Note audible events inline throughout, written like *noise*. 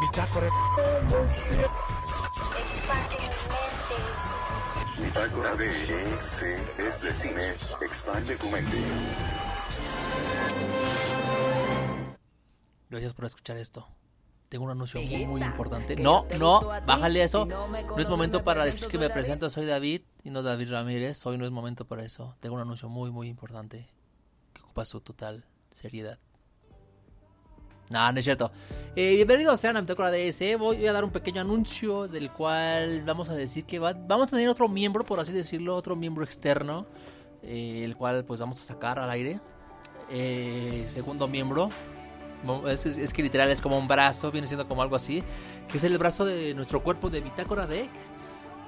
Bitácora. Bitácora de C es de cine. Expande tu mente. Gracias por escuchar esto. Tengo un anuncio muy, muy importante. No, no, bájale eso. No es momento para decir que me presento. Soy David y no David Ramírez. Hoy no es momento para eso. Tengo un anuncio muy, muy importante que ocupa su total seriedad. No, no es cierto. Eh, bienvenidos sean a Bitácora DS. Voy a dar un pequeño anuncio del cual vamos a decir que va- vamos a tener otro miembro, por así decirlo, otro miembro externo, eh, el cual pues vamos a sacar al aire. Eh, segundo miembro. Es- es que literal es como un brazo, viene siendo como algo así, que es el brazo de nuestro cuerpo de Bitácora Deck.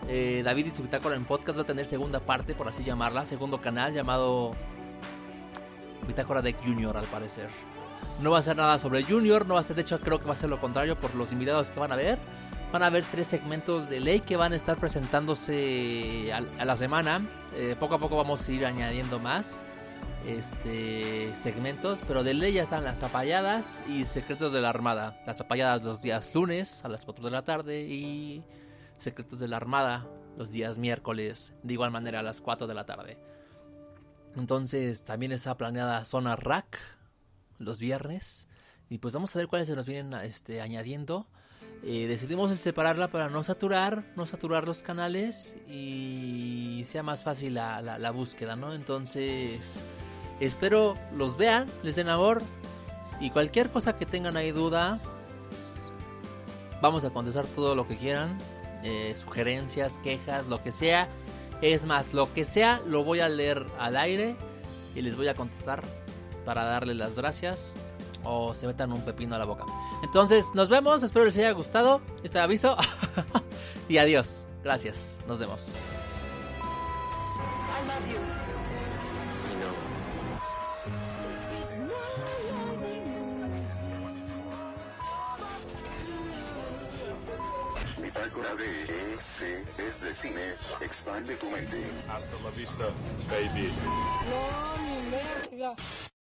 Eh, David y su Bitácora en podcast va a tener segunda parte, por así llamarla, segundo canal llamado Bitácora Deck Junior al parecer. No va a ser nada sobre Junior, no va a ser, de hecho creo que va a ser lo contrario por los invitados que van a ver. Van a haber tres segmentos de ley que van a estar presentándose a, la semana. Eh, poco a poco vamos a ir añadiendo más este segmentos, pero de ley ya están las papayadas y secretos de la armada. Las papayadas los días lunes a las 4 de la tarde y secretos de la armada los días miércoles de igual manera a las 4 de la tarde. Entonces también está planeada zona rack los viernes y pues vamos a ver cuáles se nos vienen este, añadiendo. Eh, decidimos separarla para no saturar, no saturar los canales y sea más fácil la, la- búsqueda, ¿no? Entonces, espero los vean, les den amor y cualquier cosa que tengan ahí duda, vamos a contestar todo lo que quieran, eh, sugerencias, quejas, lo que sea. Es más, lo que sea lo voy a leer al aire y les voy a contestar para darles las gracias o se metan un pepino a la boca. Entonces, nos vemos, espero les haya gustado este aviso *laughs* y adiós. Gracias, nos vemos. Bitácora de C es de cine. Expande tu mente. Hasta la vista, baby. No, mi verga.